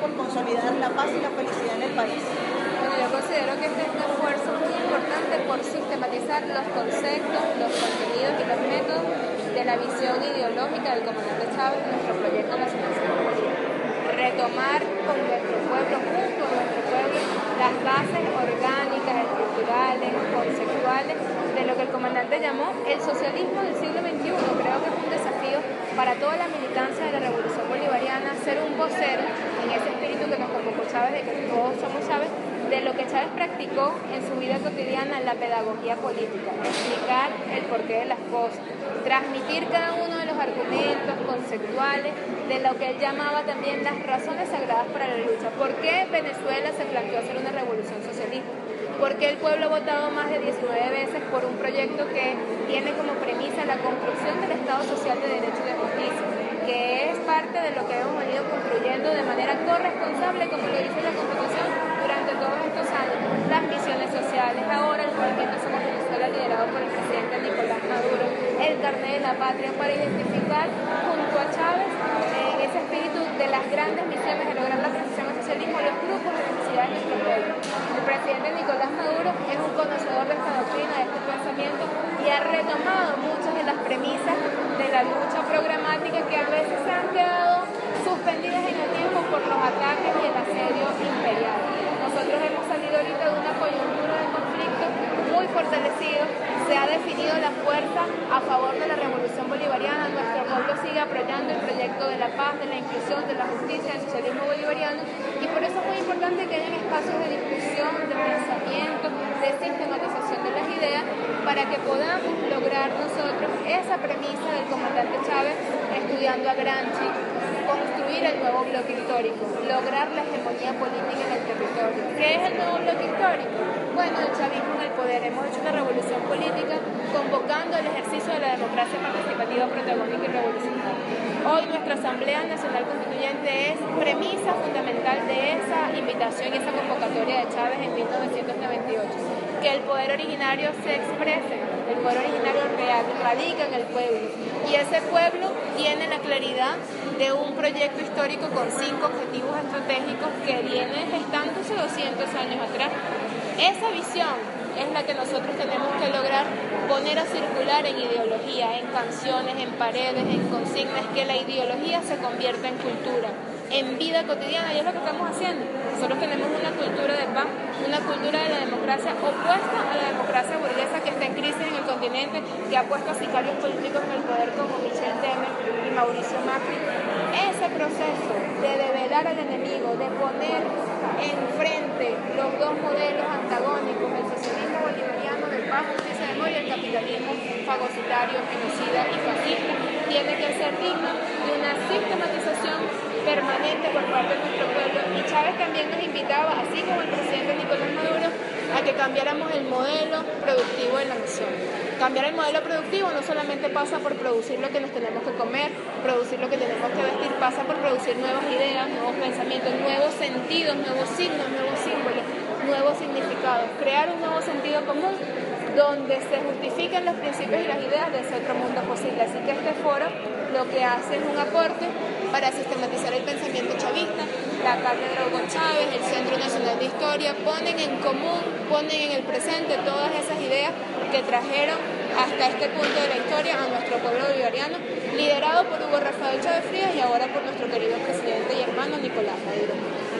por consolidar la paz y la felicidad en el país. Bueno, yo considero que este es un esfuerzo muy importante por sistematizar los conceptos, los contenidos y los métodos de la visión ideológica del comandante Chávez en nuestro proyecto nacional retomar con nuestro pueblo, junto a nuestro pueblo, las bases orgánicas, estructurales, conceptuales de lo que el comandante llamó el socialismo del siglo XXI. Creo que es un desafío para toda la militancia de la revolución bolivariana ser un vocero en ese espíritu que nos convocó Chávez, de que todos somos Chávez, de lo que Chávez practicó en su vida cotidiana en la pedagogía política, explicar el porqué de las cosas, transmitir cada uno de los argumentos conceptuales de lo que él llamaba también las razones sagradas para la lucha. ¿Por qué Venezuela se planteó hacer una revolución socialista? ¿Por qué el pueblo ha votado más de 19 veces por un proyecto que tiene como premisa la construcción del Estado social de derecho y de justicia? Que es parte de lo que hemos venido construyendo de manera corresponsable, como lo dice la Constitución, durante todos estos años. Las misiones sociales, ahora el movimiento Somos Venezuela liderado por el presidente Nicolás Maduro, el carnet de la patria para identificar junto a Chávez en ese espíritu de las grandes misiones de lograr la transición al socialismo los grupos de necesidad de nuestro pueblo. El presidente Nicolás Maduro es un conocedor de esta doctrina, de este pensamiento y ha retomado muchas de las premisas de la lucha programática que a veces se han quedado suspendidas en el tiempo por los ataques y el asedio imperial. Nosotros hemos salido ahorita de una coyuntura de conflicto muy fortalecido, se ha definido la fuerza a favor de la revolución bolivariana, nuestro pueblo sigue apoyando el proyecto de la paz, de la inclusión, de la justicia, del socialismo bolivariano. Y por eso es muy importante que haya espacios de discusión, de pensamiento, de sistematización de las ideas para que podamos lograr nosotros esa premisa del comandante Chávez estudiando a Granchi, construir el nuevo bloque histórico, lograr la hegemonía política en el territorio. ¿Qué es el nuevo bloque histórico? Bueno, el chavismo en el poder. Hemos hecho una revolución política convocando el ejercicio de la democracia participativa, protagónica y revolucionaria. Hoy nuestra Asamblea Nacional Constituyente es premisa fundamental de esa invitación y esa convocatoria de Chávez en 1998 que el poder originario se exprese. El poder originario real radica en el pueblo. Y ese pueblo tiene la claridad de un proyecto histórico con cinco objetivos estratégicos que viene gestándose 200 años atrás. Esa visión es la que nosotros tenemos que lograr poner a circular en ideología, en canciones, en paredes, en consignas, que la ideología se convierta en cultura en vida cotidiana y es lo que estamos haciendo. Nosotros tenemos una cultura de paz, una cultura de la democracia opuesta a la democracia burguesa que está en crisis en el continente, que ha puesto a sicarios políticos en el poder como Michel Temer y Mauricio Macri. Ese proceso de develar al enemigo, de poner enfrente los dos modelos antagónicos, el socialismo bolivariano del paz, justicia de y el capitalismo fagocitario, genocida y fascista, tiene que ser digno de una sistematización permanente por parte de nuestro pueblo. Y Chávez también nos invitaba, así como el presidente Nicolás Maduro, a que cambiáramos el modelo productivo de la nación. Cambiar el modelo productivo no solamente pasa por producir lo que nos tenemos que comer, producir lo que tenemos que vestir, pasa por producir nuevas ideas, nuevos pensamientos, nuevos sentidos, nuevos signos, nuevos símbolos, nuevos significados, crear un nuevo sentido común donde se justifiquen los principios y las ideas de ese otro mundo posible. Así que este foro lo que hace es un aporte para sistematizar el pensamiento chavista. La Cátedra Hugo Chávez, el Centro Nacional de Historia, ponen en común, ponen en el presente todas esas ideas que trajeron hasta este punto de la historia a nuestro pueblo bolivariano, liderado por Hugo Rafael Chávez Frías y ahora por nuestro querido presidente y hermano Nicolás Maduro.